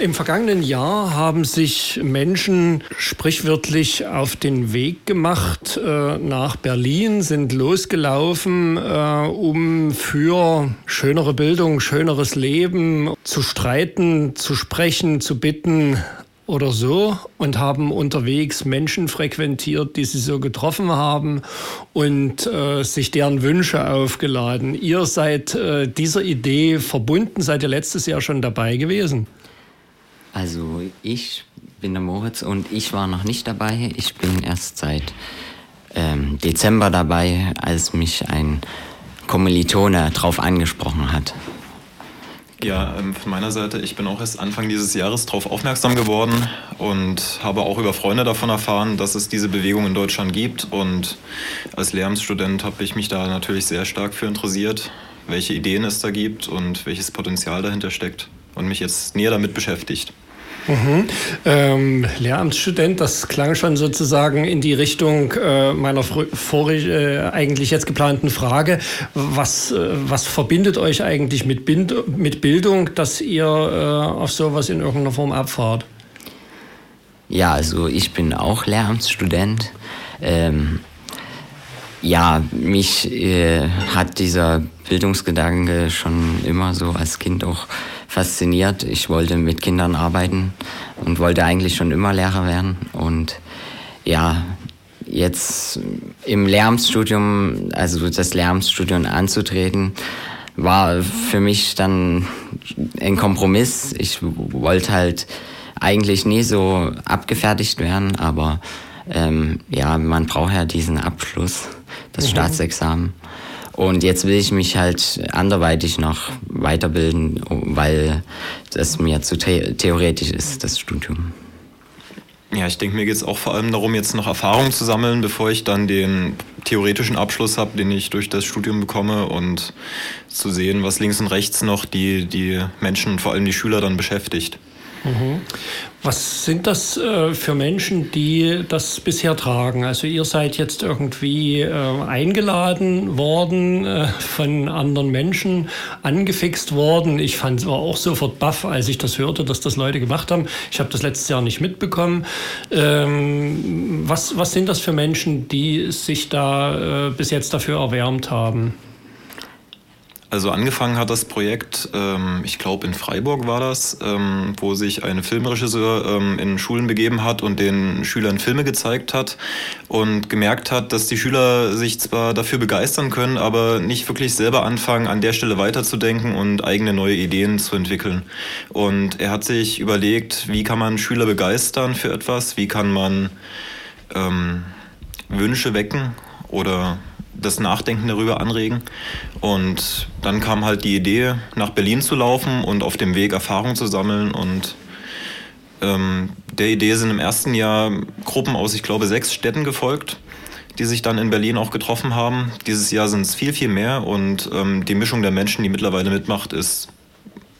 Im vergangenen Jahr haben sich Menschen sprichwörtlich auf den Weg gemacht äh, nach Berlin, sind losgelaufen, äh, um für schönere Bildung, schöneres Leben zu streiten, zu sprechen, zu bitten, oder so und haben unterwegs Menschen frequentiert, die sie so getroffen haben und äh, sich deren Wünsche aufgeladen. Ihr seid äh, dieser Idee verbunden, seid ihr letztes Jahr schon dabei gewesen? Also ich bin der Moritz und ich war noch nicht dabei. Ich bin erst seit ähm, Dezember dabei, als mich ein Kommilitone darauf angesprochen hat. Ja, ähm, von meiner Seite, ich bin auch erst Anfang dieses Jahres darauf aufmerksam geworden und habe auch über Freunde davon erfahren, dass es diese Bewegung in Deutschland gibt. Und als Lehramtsstudent habe ich mich da natürlich sehr stark für interessiert, welche Ideen es da gibt und welches Potenzial dahinter steckt und mich jetzt näher damit beschäftigt. Mhm. Ähm, Lehramtsstudent, das klang schon sozusagen in die Richtung äh, meiner vorig, äh, eigentlich jetzt geplanten Frage. Was, äh, was verbindet euch eigentlich mit, Bind mit Bildung, dass ihr äh, auf sowas in irgendeiner Form abfahrt? Ja, also ich bin auch Lehramtsstudent. Ähm, ja, mich äh, hat dieser Bildungsgedanke schon immer so als Kind auch fasziniert. Ich wollte mit Kindern arbeiten und wollte eigentlich schon immer Lehrer werden. Und ja, jetzt im Lehramtsstudium, also das Lehramtsstudium anzutreten, war für mich dann ein Kompromiss. Ich wollte halt eigentlich nie so abgefertigt werden, aber ähm, ja, man braucht ja diesen Abschluss, das mhm. Staatsexamen. Und jetzt will ich mich halt anderweitig noch weiterbilden, weil das mir zu the theoretisch ist, das Studium. Ja, ich denke, mir geht es auch vor allem darum, jetzt noch Erfahrung zu sammeln, bevor ich dann den theoretischen Abschluss habe, den ich durch das Studium bekomme und zu sehen, was links und rechts noch die, die Menschen, vor allem die Schüler dann beschäftigt. Mhm. Was sind das äh, für Menschen, die das bisher tragen? Also ihr seid jetzt irgendwie äh, eingeladen worden, äh, von anderen Menschen angefixt worden. Ich fand es auch sofort baff, als ich das hörte, dass das Leute gemacht haben. Ich habe das letztes Jahr nicht mitbekommen. Ähm, was, was sind das für Menschen, die sich da äh, bis jetzt dafür erwärmt haben? Also angefangen hat das Projekt, ähm, ich glaube in Freiburg war das, ähm, wo sich eine Filmregisseur ähm, in Schulen begeben hat und den Schülern Filme gezeigt hat und gemerkt hat, dass die Schüler sich zwar dafür begeistern können, aber nicht wirklich selber anfangen, an der Stelle weiterzudenken und eigene neue Ideen zu entwickeln. Und er hat sich überlegt, wie kann man Schüler begeistern für etwas, wie kann man ähm, Wünsche wecken oder das Nachdenken darüber anregen. Und dann kam halt die Idee, nach Berlin zu laufen und auf dem Weg Erfahrung zu sammeln. Und ähm, der Idee sind im ersten Jahr Gruppen aus, ich glaube, sechs Städten gefolgt, die sich dann in Berlin auch getroffen haben. Dieses Jahr sind es viel, viel mehr und ähm, die Mischung der Menschen, die mittlerweile mitmacht, ist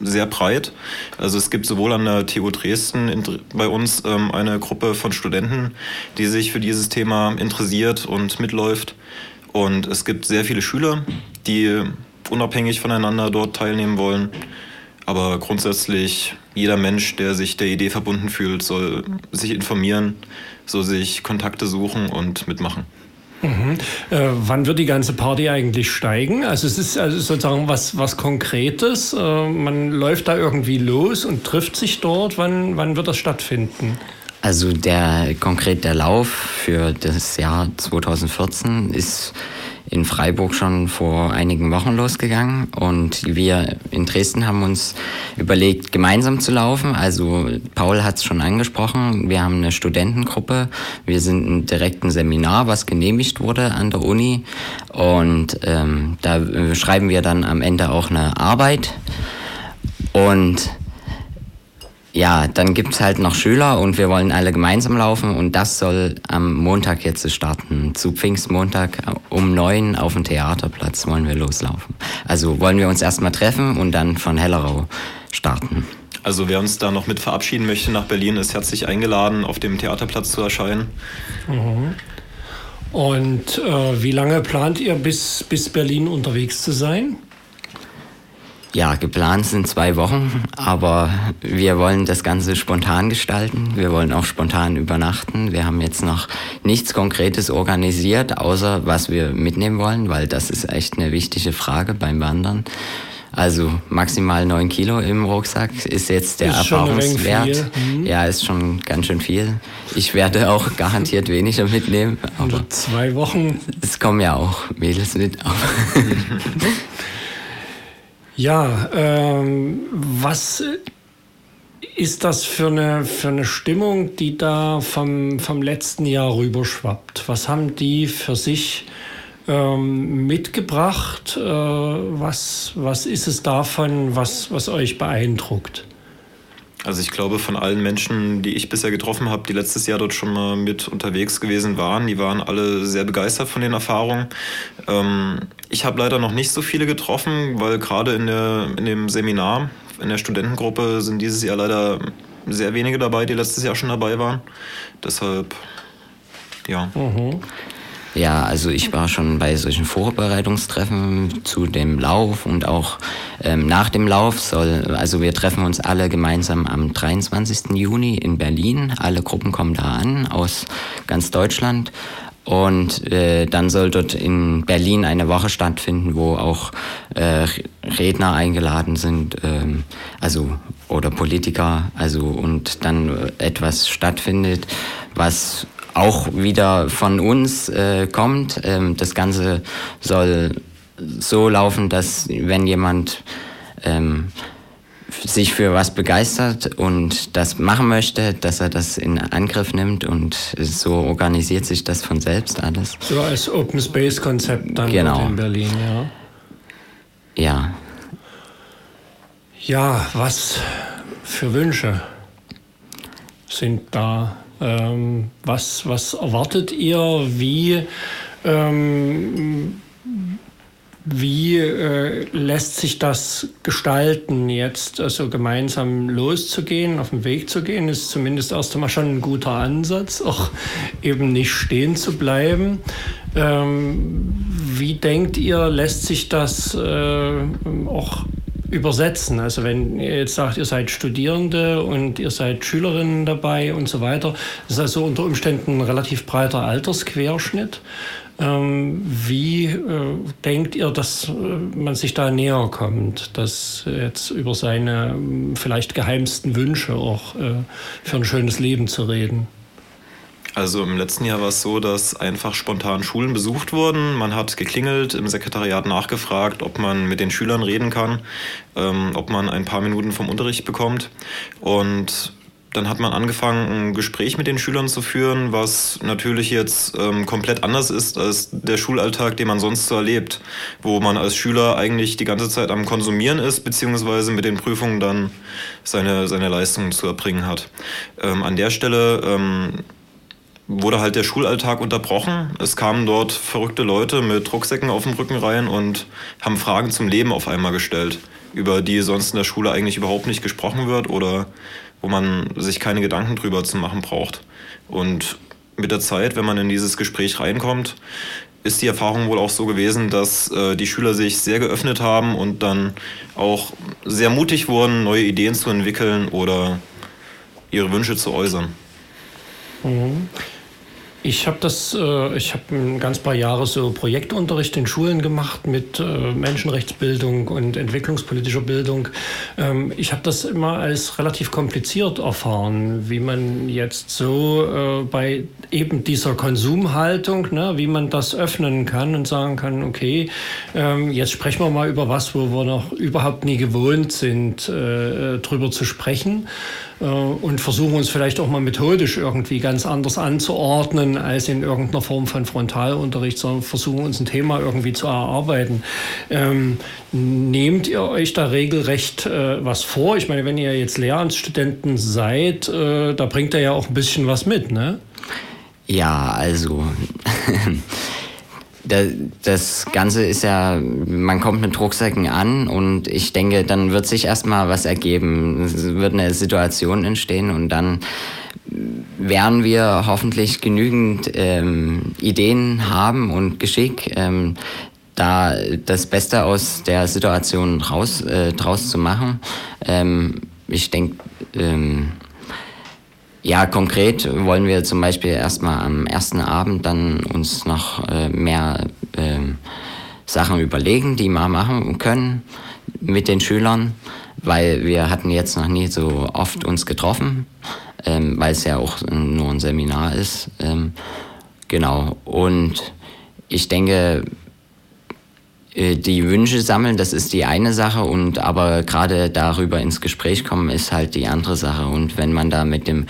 sehr breit. Also es gibt sowohl an der TU Dresden in, bei uns ähm, eine Gruppe von Studenten, die sich für dieses Thema interessiert und mitläuft. Und es gibt sehr viele Schüler, die unabhängig voneinander dort teilnehmen wollen. Aber grundsätzlich jeder Mensch, der sich der Idee verbunden fühlt, soll sich informieren, soll sich Kontakte suchen und mitmachen. Mhm. Äh, wann wird die ganze Party eigentlich steigen? Also es ist also sozusagen was, was Konkretes. Äh, man läuft da irgendwie los und trifft sich dort. Wann, wann wird das stattfinden? Also der konkret der Lauf für das Jahr 2014 ist in Freiburg schon vor einigen Wochen losgegangen. Und wir in Dresden haben uns überlegt, gemeinsam zu laufen. Also Paul hat es schon angesprochen, wir haben eine Studentengruppe, wir sind ein direkten Seminar, was genehmigt wurde an der Uni. Und ähm, da schreiben wir dann am Ende auch eine Arbeit. Und ja, dann gibt es halt noch Schüler und wir wollen alle gemeinsam laufen und das soll am Montag jetzt starten. Zu Pfingstmontag um neun auf dem Theaterplatz wollen wir loslaufen. Also wollen wir uns erstmal treffen und dann von Hellerau starten. Also wer uns da noch mit verabschieden möchte nach Berlin, ist herzlich eingeladen, auf dem Theaterplatz zu erscheinen. Mhm. Und äh, wie lange plant ihr bis, bis Berlin unterwegs zu sein? Ja, geplant sind zwei Wochen, aber wir wollen das Ganze spontan gestalten. Wir wollen auch spontan übernachten. Wir haben jetzt noch nichts Konkretes organisiert, außer was wir mitnehmen wollen, weil das ist echt eine wichtige Frage beim Wandern. Also maximal neun Kilo im Rucksack ist jetzt der ist Erfahrungswert. Mhm. Ja, ist schon ganz schön viel. Ich werde auch garantiert weniger mitnehmen. Aber zwei Wochen. Es kommen ja auch Mädels mit. Ja, ähm, was ist das für eine, für eine Stimmung, die da vom, vom letzten Jahr rüberschwappt? Was haben die für sich ähm, mitgebracht? Äh, was, was ist es davon, was, was euch beeindruckt? Also ich glaube, von allen Menschen, die ich bisher getroffen habe, die letztes Jahr dort schon mal mit unterwegs gewesen waren, die waren alle sehr begeistert von den Erfahrungen. Ähm, ich habe leider noch nicht so viele getroffen, weil gerade in, in dem Seminar, in der Studentengruppe sind dieses Jahr leider sehr wenige dabei, die letztes Jahr schon dabei waren. Deshalb, ja. Mhm. Ja, also ich war schon bei solchen Vorbereitungstreffen zu dem Lauf und auch ähm, nach dem Lauf soll, also wir treffen uns alle gemeinsam am 23. Juni in Berlin. Alle Gruppen kommen da an aus ganz Deutschland. Und äh, dann soll dort in Berlin eine Woche stattfinden, wo auch äh, Redner eingeladen sind, ähm, also oder Politiker, also und dann etwas stattfindet, was auch wieder von uns äh, kommt. Ähm, das Ganze soll so laufen, dass wenn jemand ähm, sich für was begeistert und das machen möchte, dass er das in Angriff nimmt und so organisiert sich das von selbst alles. So als Open Space Konzept dann genau. in Berlin, ja. Ja. Ja, was für Wünsche sind da ähm, was, was erwartet ihr? Wie, ähm, wie äh, lässt sich das gestalten, jetzt also gemeinsam loszugehen, auf den Weg zu gehen, ist zumindest erst einmal schon ein guter Ansatz, auch eben nicht stehen zu bleiben. Ähm, wie denkt ihr, lässt sich das äh, auch übersetzen. Also wenn ihr jetzt sagt, ihr seid Studierende und ihr seid Schülerinnen dabei und so weiter, das ist also unter Umständen ein relativ breiter Altersquerschnitt. Ähm, wie äh, denkt ihr, dass äh, man sich da näher kommt, dass jetzt über seine äh, vielleicht geheimsten Wünsche auch äh, für ein schönes Leben zu reden? Also im letzten Jahr war es so, dass einfach spontan Schulen besucht wurden. Man hat geklingelt, im Sekretariat nachgefragt, ob man mit den Schülern reden kann, ähm, ob man ein paar Minuten vom Unterricht bekommt. Und dann hat man angefangen, ein Gespräch mit den Schülern zu führen, was natürlich jetzt ähm, komplett anders ist als der Schulalltag, den man sonst so erlebt, wo man als Schüler eigentlich die ganze Zeit am Konsumieren ist, beziehungsweise mit den Prüfungen dann seine, seine Leistungen zu erbringen hat. Ähm, an der Stelle ähm, wurde halt der Schulalltag unterbrochen. Es kamen dort verrückte Leute mit Rucksäcken auf dem Rücken rein und haben Fragen zum Leben auf einmal gestellt, über die sonst in der Schule eigentlich überhaupt nicht gesprochen wird oder wo man sich keine Gedanken drüber zu machen braucht. Und mit der Zeit, wenn man in dieses Gespräch reinkommt, ist die Erfahrung wohl auch so gewesen, dass äh, die Schüler sich sehr geöffnet haben und dann auch sehr mutig wurden, neue Ideen zu entwickeln oder ihre Wünsche zu äußern. Mhm. Ich habe das, äh, ich habe ein ganz paar Jahre so Projektunterricht in Schulen gemacht mit äh, Menschenrechtsbildung und entwicklungspolitischer Bildung. Ähm, ich habe das immer als relativ kompliziert erfahren, wie man jetzt so äh, bei eben dieser Konsumhaltung, ne, wie man das öffnen kann und sagen kann, okay, ähm, jetzt sprechen wir mal über was, wo wir noch überhaupt nie gewohnt sind, äh, drüber zu sprechen. Äh, und versuchen uns vielleicht auch mal methodisch irgendwie ganz anders anzuordnen als in irgendeiner Form von Frontalunterricht, sondern versuchen uns ein Thema irgendwie zu erarbeiten. Ähm, nehmt ihr euch da regelrecht äh, was vor? Ich meine, wenn ihr jetzt Lehramtsstudenten seid, äh, da bringt ihr ja auch ein bisschen was mit, ne? Ja, also das Ganze ist ja, man kommt mit Rucksäcken an und ich denke, dann wird sich erstmal was ergeben. Es wird eine Situation entstehen und dann werden wir hoffentlich genügend ähm, Ideen haben und Geschick, ähm, da das Beste aus der Situation raus, äh, draus zu machen. Ähm, ich denke, ähm, ja, konkret wollen wir zum Beispiel erstmal am ersten Abend dann uns noch äh, mehr äh, Sachen überlegen, die wir machen können mit den Schülern, weil wir hatten jetzt noch nie so oft uns getroffen, ähm, weil es ja auch nur ein Seminar ist. Ähm, genau. Und ich denke, die Wünsche sammeln, das ist die eine Sache. Und aber gerade darüber ins Gespräch kommen ist halt die andere Sache. Und wenn man da mit dem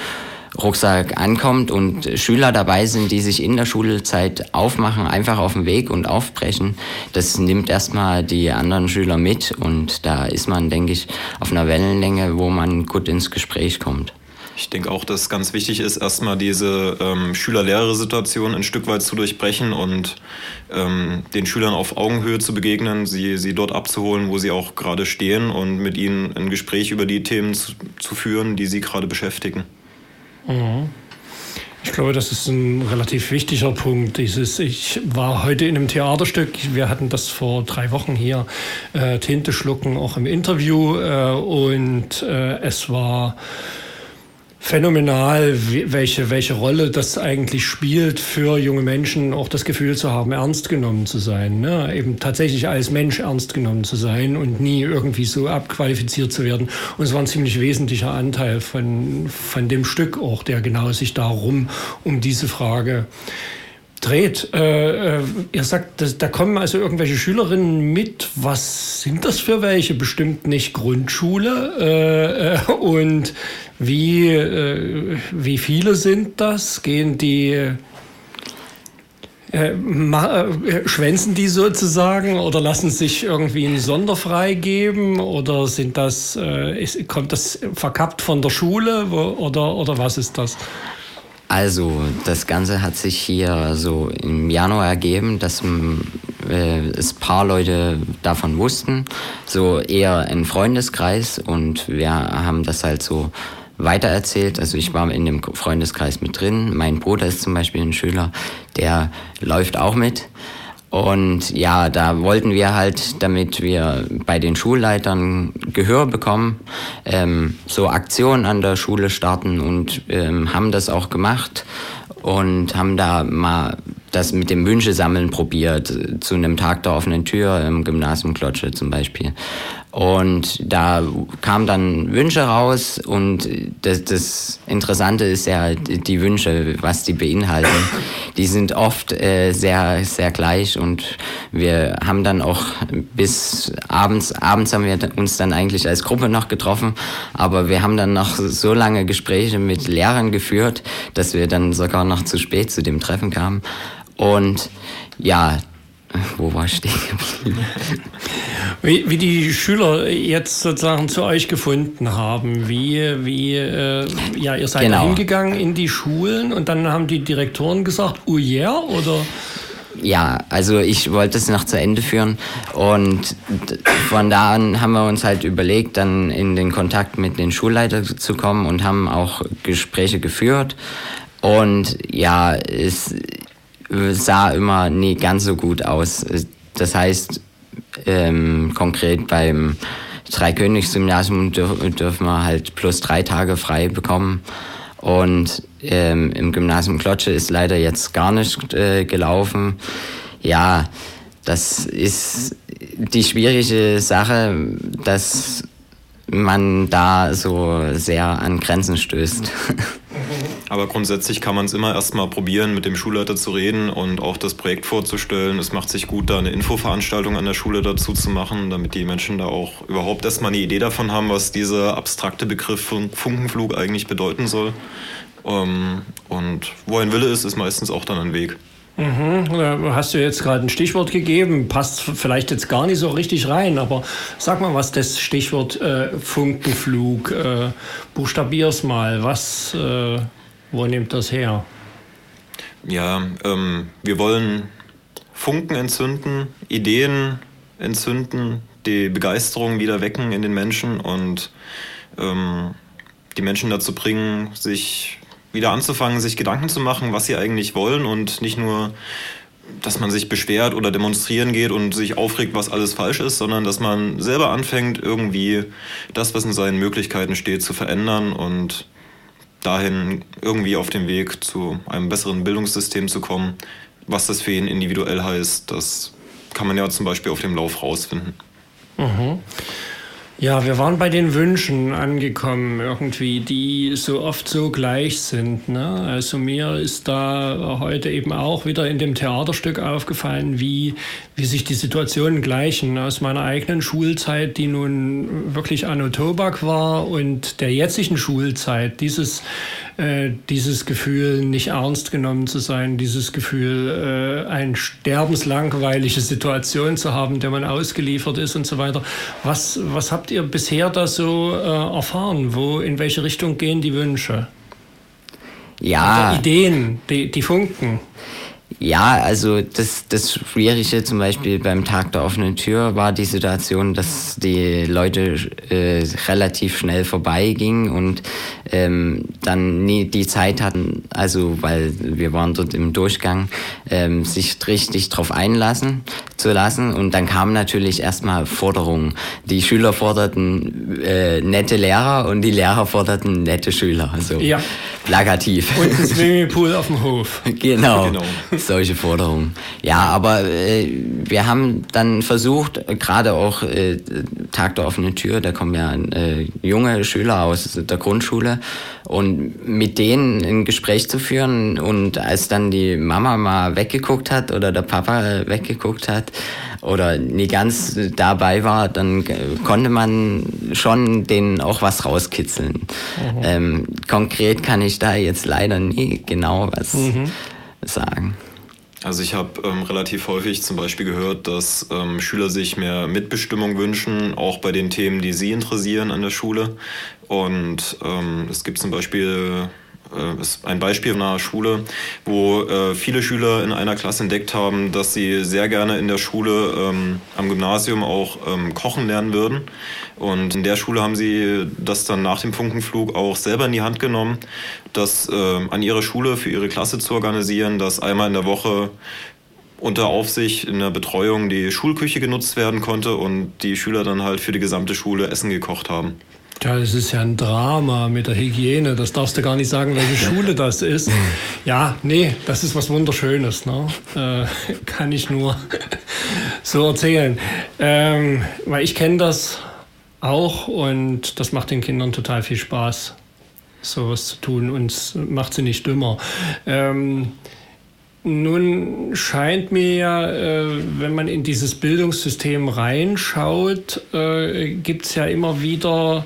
Rucksack ankommt und Schüler dabei sind, die sich in der Schulzeit aufmachen, einfach auf den Weg und aufbrechen, das nimmt erstmal die anderen Schüler mit. Und da ist man, denke ich, auf einer Wellenlänge, wo man gut ins Gespräch kommt. Ich denke auch, dass es ganz wichtig ist, erstmal diese ähm, Schüler-Lehrer-Situation ein Stück weit zu durchbrechen und ähm, den Schülern auf Augenhöhe zu begegnen, sie, sie dort abzuholen, wo sie auch gerade stehen und mit ihnen ein Gespräch über die Themen zu, zu führen, die sie gerade beschäftigen. Mhm. Ich glaube, das ist ein relativ wichtiger Punkt. Dieses, ich war heute in einem Theaterstück, wir hatten das vor drei Wochen hier, äh, Tinte schlucken, auch im Interview. Äh, und äh, es war phänomenal, welche, welche Rolle das eigentlich spielt für junge Menschen, auch das Gefühl zu haben, ernst genommen zu sein. Ne? Eben tatsächlich als Mensch ernst genommen zu sein und nie irgendwie so abqualifiziert zu werden. Und es war ein ziemlich wesentlicher Anteil von, von dem Stück auch, der genau sich darum, um diese Frage dreht. Äh, äh, ihr sagt, dass, da kommen also irgendwelche Schülerinnen mit. Was sind das für welche? Bestimmt nicht Grundschule. Äh, äh und wie, äh, wie viele sind das? Gehen die äh, äh, schwänzen die sozusagen oder lassen sich irgendwie ein Sonderfrei geben oder sind das, äh, ist, kommt das verkappt von der Schule oder, oder was ist das? Also, das Ganze hat sich hier so im Januar ergeben, dass äh, es ein paar Leute davon wussten. So eher ein Freundeskreis und wir haben das halt so weitererzählt. Also ich war in dem Freundeskreis mit drin. Mein Bruder ist zum Beispiel ein Schüler, der läuft auch mit. Und ja, da wollten wir halt, damit wir bei den Schulleitern Gehör bekommen, ähm, so Aktionen an der Schule starten und ähm, haben das auch gemacht und haben da mal das mit dem Wünsche sammeln probiert, zu einem Tag der offenen Tür im Gymnasium Klotsche zum Beispiel. Und da kamen dann Wünsche raus und das, das Interessante ist ja die Wünsche, was die beinhalten. Die sind oft äh, sehr, sehr gleich und wir haben dann auch bis abends, abends haben wir uns dann eigentlich als Gruppe noch getroffen, aber wir haben dann noch so lange Gespräche mit Lehrern geführt, dass wir dann sogar noch zu spät zu dem Treffen kamen. Und ja, wo war ich stehen geblieben? Wie, wie, die Schüler jetzt sozusagen zu euch gefunden haben, wie, wie äh, ja, ihr seid genau. hingegangen in die Schulen und dann haben die Direktoren gesagt, oh yeah, oder? Ja, also ich wollte es noch zu Ende führen und von da an haben wir uns halt überlegt, dann in den Kontakt mit den Schulleitern zu kommen und haben auch Gespräche geführt und ja, es sah immer nie ganz so gut aus. Das heißt, ähm, konkret beim Dreikönigsgymnasium dürf, dürfen wir halt plus drei Tage frei bekommen. Und ähm, im Gymnasium Klotsche ist leider jetzt gar nicht äh, gelaufen. Ja, das ist die schwierige Sache, dass man da so sehr an Grenzen stößt. Aber grundsätzlich kann man es immer erstmal probieren, mit dem Schulleiter zu reden und auch das Projekt vorzustellen. Es macht sich gut, da eine Infoveranstaltung an der Schule dazu zu machen, damit die Menschen da auch überhaupt erstmal eine Idee davon haben, was dieser abstrakte Begriff Funkenflug eigentlich bedeuten soll. Ähm, und wo ein Wille ist, ist meistens auch dann ein Weg. Mhm. Hast du jetzt gerade ein Stichwort gegeben, passt vielleicht jetzt gar nicht so richtig rein, aber sag mal, was das Stichwort äh, Funkenflug, äh, buchstabier's mal, was, äh, wo nimmt das her? Ja, ähm, wir wollen Funken entzünden, Ideen entzünden, die Begeisterung wieder wecken in den Menschen und ähm, die Menschen dazu bringen, sich wieder anzufangen, sich Gedanken zu machen, was sie eigentlich wollen und nicht nur dass man sich beschwert oder demonstrieren geht und sich aufregt, was alles falsch ist, sondern dass man selber anfängt, irgendwie das, was in seinen Möglichkeiten steht, zu verändern und dahin irgendwie auf dem Weg zu einem besseren Bildungssystem zu kommen. Was das für ihn individuell heißt, das kann man ja zum Beispiel auf dem Lauf rausfinden. Mhm. Ja, wir waren bei den Wünschen angekommen, irgendwie, die so oft so gleich sind. Ne? Also mir ist da heute eben auch wieder in dem Theaterstück aufgefallen, wie, wie sich die Situationen gleichen. Aus meiner eigenen Schulzeit, die nun wirklich Anno Tobak war, und der jetzigen Schulzeit, dieses äh, dieses Gefühl, nicht ernst genommen zu sein, dieses Gefühl, äh, eine sterbenslangweilige Situation zu haben, der man ausgeliefert ist und so weiter. Was, was habt ihr bisher da so äh, erfahren? Wo, in welche Richtung gehen die Wünsche? Ja. Die Ideen, die, die Funken. Ja, also das, das Schwierige zum Beispiel beim Tag der offenen Tür war die Situation, dass die Leute äh, relativ schnell vorbeigingen und ähm, dann nie die Zeit hatten, also weil wir waren dort im Durchgang, ähm, sich richtig drauf einlassen zu lassen. Und dann kamen natürlich erstmal Forderungen. Die Schüler forderten äh, nette Lehrer und die Lehrer forderten nette Schüler. Also ja. plakativ. Und ein Swimmingpool auf dem Hof. Genau. genau solche Forderungen. Ja, aber äh, wir haben dann versucht, gerade auch äh, Tag der offenen Tür, da kommen ja äh, junge Schüler aus der Grundschule und mit denen ein Gespräch zu führen und als dann die Mama mal weggeguckt hat oder der Papa weggeguckt hat oder nie ganz dabei war, dann konnte man schon denen auch was rauskitzeln. Mhm. Ähm, konkret kann ich da jetzt leider nie genau was mhm. sagen. Also ich habe ähm, relativ häufig zum Beispiel gehört, dass ähm, Schüler sich mehr Mitbestimmung wünschen, auch bei den Themen, die sie interessieren an der Schule. Und ähm, es gibt zum Beispiel ist ein Beispiel einer Schule, wo äh, viele Schüler in einer Klasse entdeckt haben, dass sie sehr gerne in der Schule ähm, am Gymnasium auch ähm, kochen lernen würden. Und in der Schule haben sie das dann nach dem Funkenflug auch selber in die Hand genommen, das äh, an ihrer Schule für ihre Klasse zu organisieren, dass einmal in der Woche unter Aufsicht in der Betreuung die Schulküche genutzt werden konnte und die Schüler dann halt für die gesamte Schule Essen gekocht haben. Ja, das ist ja ein Drama mit der Hygiene. Das darfst du gar nicht sagen, welche Schule das ist. Ja, nee, das ist was Wunderschönes. Ne? Äh, kann ich nur so erzählen. Ähm, weil ich kenne das auch und das macht den Kindern total viel Spaß, sowas zu tun und es macht sie nicht dümmer. Ähm, nun scheint mir ja, äh, wenn man in dieses Bildungssystem reinschaut, äh, gibt es ja immer wieder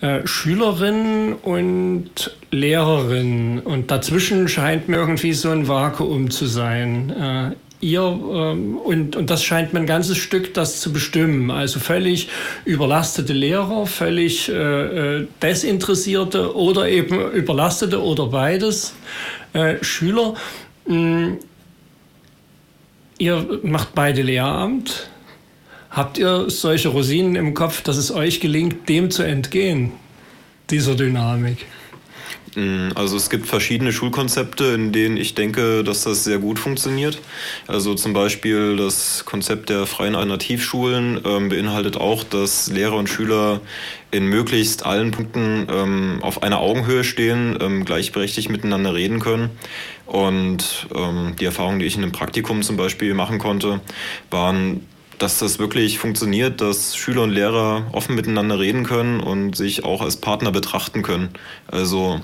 äh, Schülerinnen und Lehrerinnen. Und dazwischen scheint mir irgendwie so ein Vakuum zu sein. Ihr, ähm, und, und das scheint mir ein ganzes Stück das zu bestimmen. Also völlig überlastete Lehrer, völlig desinteressierte oder eben überlastete oder beides Schüler. Hm, ihr macht beide Lehramt. Habt ihr solche Rosinen im Kopf, dass es euch gelingt, dem zu entgehen, dieser Dynamik? Mm, also es gibt verschiedene Schulkonzepte, in denen ich denke, dass das sehr gut funktioniert. Also zum Beispiel das Konzept der freien Alternativschulen ähm, beinhaltet auch, dass Lehrer und Schüler in möglichst allen Punkten ähm, auf einer Augenhöhe stehen, ähm, gleichberechtigt miteinander reden können. Und ähm, die Erfahrungen, die ich in einem Praktikum zum Beispiel machen konnte, waren dass das wirklich funktioniert, dass Schüler und Lehrer offen miteinander reden können und sich auch als Partner betrachten können. Also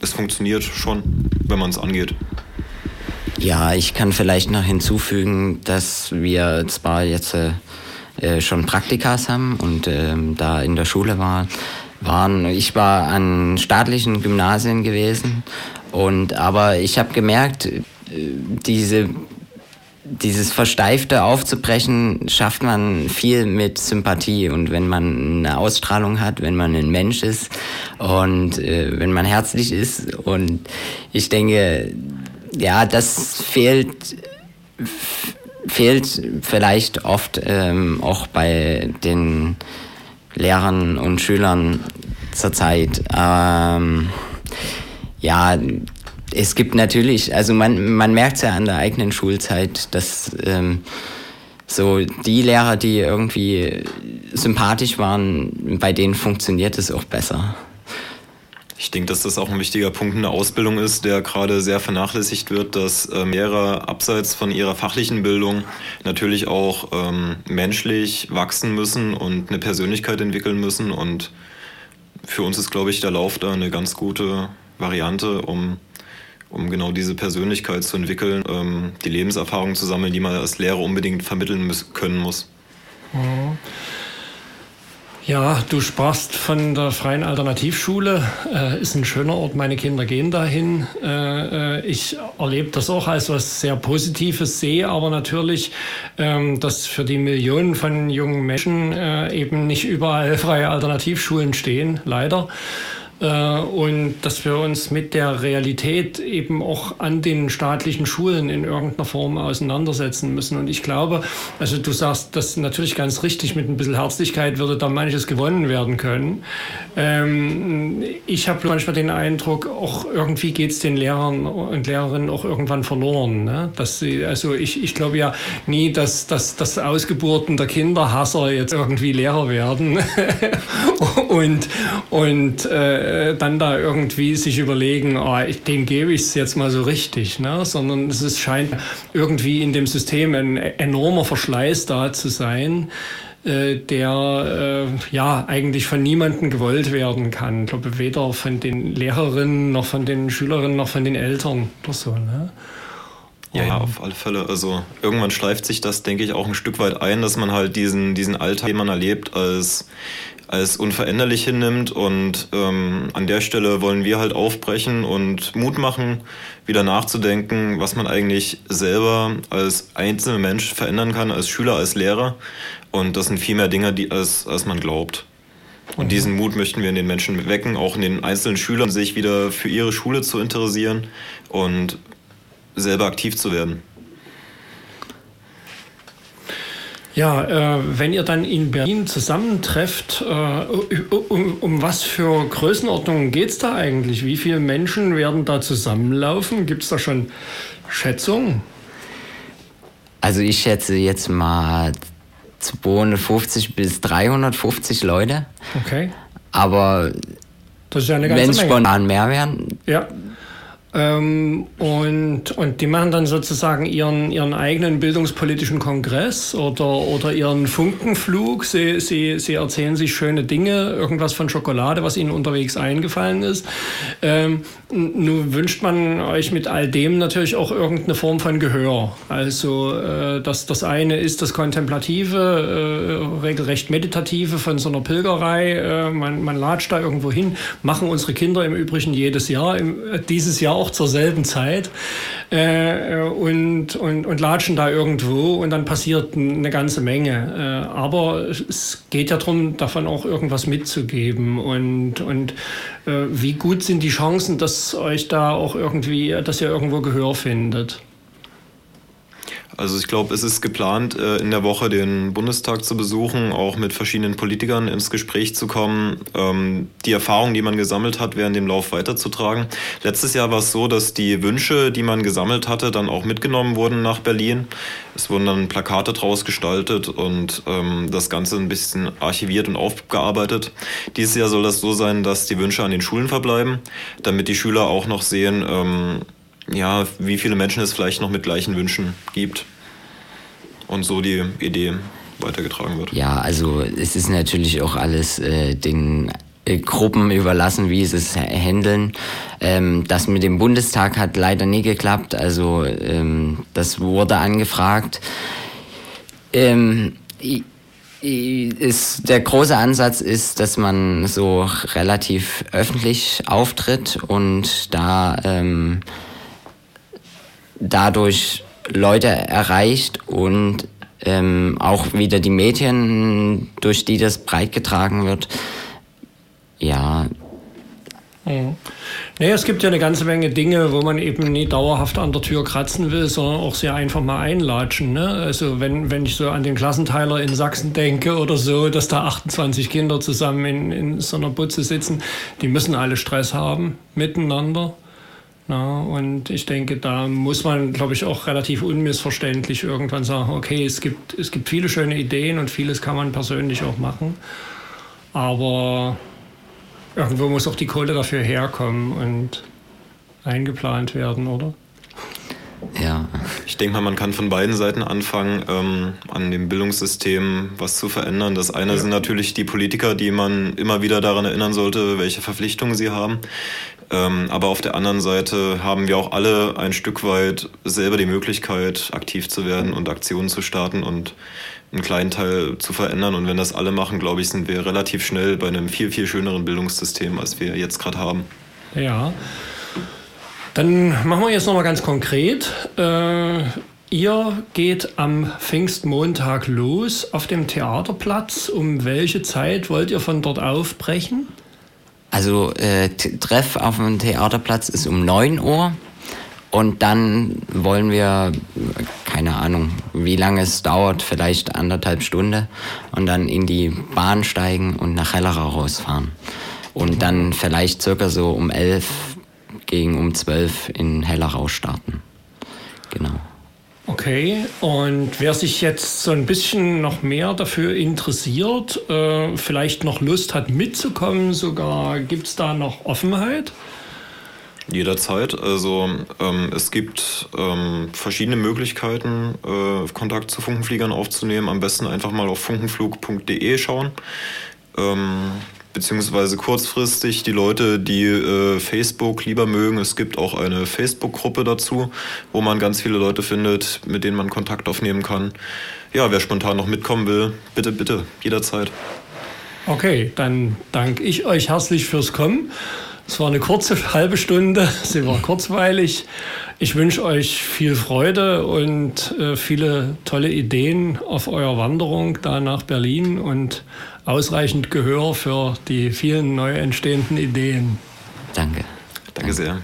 es funktioniert schon, wenn man es angeht. Ja, ich kann vielleicht noch hinzufügen, dass wir zwar jetzt äh, schon Praktikas haben und äh, da in der Schule war, waren. Ich war an staatlichen Gymnasien gewesen und aber ich habe gemerkt, äh, diese dieses Versteifte aufzubrechen, schafft man viel mit Sympathie. Und wenn man eine Ausstrahlung hat, wenn man ein Mensch ist und äh, wenn man herzlich ist. Und ich denke, ja, das fehlt, fehlt vielleicht oft ähm, auch bei den Lehrern und Schülern zurzeit. Ähm, ja, es gibt natürlich, also man, man merkt es ja an der eigenen Schulzeit, dass ähm, so die Lehrer, die irgendwie sympathisch waren, bei denen funktioniert es auch besser. Ich denke, dass das auch ein wichtiger Punkt in der Ausbildung ist, der gerade sehr vernachlässigt wird, dass ähm, Lehrer abseits von ihrer fachlichen Bildung natürlich auch ähm, menschlich wachsen müssen und eine Persönlichkeit entwickeln müssen. Und für uns ist, glaube ich, der Lauf da eine ganz gute Variante, um, um genau diese Persönlichkeit zu entwickeln, ähm, die Lebenserfahrung zu sammeln, die man als Lehrer unbedingt vermitteln können muss. Mhm. Ja, du sprachst von der Freien Alternativschule. Äh, ist ein schöner Ort, meine Kinder gehen dahin. Äh, äh, ich erlebe das auch als was sehr Positives, sehe aber natürlich, ähm, dass für die Millionen von jungen Menschen äh, eben nicht überall freie Alternativschulen stehen, leider. Äh, und dass wir uns mit der Realität eben auch an den staatlichen Schulen in irgendeiner Form auseinandersetzen müssen. Und ich glaube, also du sagst das natürlich ganz richtig, mit ein bisschen Herzlichkeit würde da manches gewonnen werden können. Ähm, ich habe manchmal den Eindruck, auch irgendwie geht es den Lehrern und Lehrerinnen auch irgendwann verloren. Ne? Dass sie, also ich, ich glaube ja nie, dass, dass, dass Ausgeburten der Kinderhasser jetzt irgendwie Lehrer werden. und und äh, äh, dann da irgendwie sich überlegen, oh, dem gebe ich es jetzt mal so richtig, ne? sondern es ist, scheint irgendwie in dem System ein enormer Verschleiß da zu sein äh, der äh, ja eigentlich von niemandem gewollt werden kann. Ich glaube, weder von den Lehrerinnen noch von den Schülerinnen noch von den Eltern oder so. Ne? Ja, ja, auf alle Fälle. Also irgendwann schleift sich das, denke ich, auch ein Stück weit ein, dass man halt diesen, diesen Alltag, den man erlebt, als als unveränderlich hinnimmt. Und ähm, an der Stelle wollen wir halt aufbrechen und Mut machen, wieder nachzudenken, was man eigentlich selber als einzelner Mensch verändern kann, als Schüler, als Lehrer. Und das sind viel mehr Dinge, die, als, als man glaubt. Und mhm. diesen Mut möchten wir in den Menschen wecken, auch in den einzelnen Schülern, sich wieder für ihre Schule zu interessieren und selber aktiv zu werden. Ja, äh, wenn ihr dann in Berlin zusammentrefft, äh, um, um, was für Größenordnungen geht es da eigentlich? Wie viele Menschen werden da zusammenlaufen? Gibt es da schon Schätzungen? Also ich schätze jetzt mal 250 bis 350 Leute. Okay. Aber ja wenn es spontan mehr werden, ja. Ähm, und, und die machen dann sozusagen ihren, ihren eigenen bildungspolitischen Kongress oder, oder ihren Funkenflug. Sie, sie, sie erzählen sich schöne Dinge, irgendwas von Schokolade, was ihnen unterwegs eingefallen ist. Ähm, nun wünscht man euch mit all dem natürlich auch irgendeine Form von Gehör. Also äh, das, das eine ist das Kontemplative, äh, regelrecht Meditative von so einer Pilgerei. Äh, man, man latscht da irgendwo hin, machen unsere Kinder im Übrigen jedes Jahr. Im, äh, dieses Jahr auch zur selben Zeit äh, und, und, und latschen da irgendwo und dann passiert eine ganze Menge. Äh, aber es geht ja darum, davon auch irgendwas mitzugeben und, und äh, wie gut sind die Chancen, dass euch da auch irgendwie, dass ihr irgendwo Gehör findet? Also ich glaube, es ist geplant, äh, in der Woche den Bundestag zu besuchen, auch mit verschiedenen Politikern ins Gespräch zu kommen, ähm, die Erfahrungen, die man gesammelt hat, während dem Lauf weiterzutragen. Letztes Jahr war es so, dass die Wünsche, die man gesammelt hatte, dann auch mitgenommen wurden nach Berlin. Es wurden dann Plakate draus gestaltet und ähm, das Ganze ein bisschen archiviert und aufgearbeitet. Dieses Jahr soll das so sein, dass die Wünsche an den Schulen verbleiben, damit die Schüler auch noch sehen, ähm, ja, wie viele Menschen es vielleicht noch mit gleichen Wünschen gibt und so die Idee weitergetragen wird. Ja, also es ist natürlich auch alles äh, den äh, Gruppen überlassen, wie sie es handeln. Ähm, das mit dem Bundestag hat leider nie geklappt. Also ähm, das wurde angefragt. Ähm, ist, der große Ansatz ist, dass man so relativ öffentlich auftritt und da ähm, dadurch Leute erreicht und ähm, auch wieder die Medien, durch die das breitgetragen wird. Ja. Mhm. Nee, es gibt ja eine ganze Menge Dinge, wo man eben nie dauerhaft an der Tür kratzen will, sondern auch sehr einfach mal einlatschen. Ne? Also wenn, wenn ich so an den Klassenteiler in Sachsen denke oder so, dass da 28 Kinder zusammen in, in so einer Butze sitzen, die müssen alle Stress haben miteinander. Na, und ich denke, da muss man, glaube ich, auch relativ unmissverständlich irgendwann sagen, okay, es gibt, es gibt viele schöne Ideen und vieles kann man persönlich auch machen. Aber irgendwo muss auch die Kohle dafür herkommen und eingeplant werden, oder? Ja. Ich denke mal, man kann von beiden Seiten anfangen, ähm, an dem Bildungssystem was zu verändern. Das eine ja. sind natürlich die Politiker, die man immer wieder daran erinnern sollte, welche Verpflichtungen sie haben. Ähm, aber auf der anderen Seite haben wir auch alle ein Stück weit selber die Möglichkeit, aktiv zu werden und Aktionen zu starten und einen kleinen Teil zu verändern. Und wenn das alle machen, glaube ich, sind wir relativ schnell bei einem viel, viel schöneren Bildungssystem, als wir jetzt gerade haben. Ja. Dann machen wir jetzt nochmal ganz konkret. Äh, ihr geht am Pfingstmontag los auf dem Theaterplatz. Um welche Zeit wollt ihr von dort aufbrechen? Also äh, Treff auf dem Theaterplatz ist um 9 Uhr. Und dann wollen wir, keine Ahnung, wie lange es dauert, vielleicht anderthalb Stunden und dann in die Bahn steigen und nach Hellerau rausfahren. Und dann vielleicht circa so um elf gegen um 12 in Hellerau starten. Genau. Okay, und wer sich jetzt so ein bisschen noch mehr dafür interessiert, äh, vielleicht noch Lust hat mitzukommen, sogar gibt es da noch Offenheit? Jederzeit. Also ähm, es gibt ähm, verschiedene Möglichkeiten, äh, Kontakt zu Funkenfliegern aufzunehmen. Am besten einfach mal auf funkenflug.de schauen. Ähm, beziehungsweise kurzfristig die Leute, die äh, Facebook lieber mögen. Es gibt auch eine Facebook-Gruppe dazu, wo man ganz viele Leute findet, mit denen man Kontakt aufnehmen kann. Ja, wer spontan noch mitkommen will, bitte, bitte, jederzeit. Okay, dann danke ich euch herzlich fürs Kommen. Es war eine kurze halbe Stunde, sie war kurzweilig. Ich wünsche euch viel Freude und äh, viele tolle Ideen auf eurer Wanderung da nach Berlin und ausreichend Gehör für die vielen neu entstehenden Ideen. Danke. Danke sehr.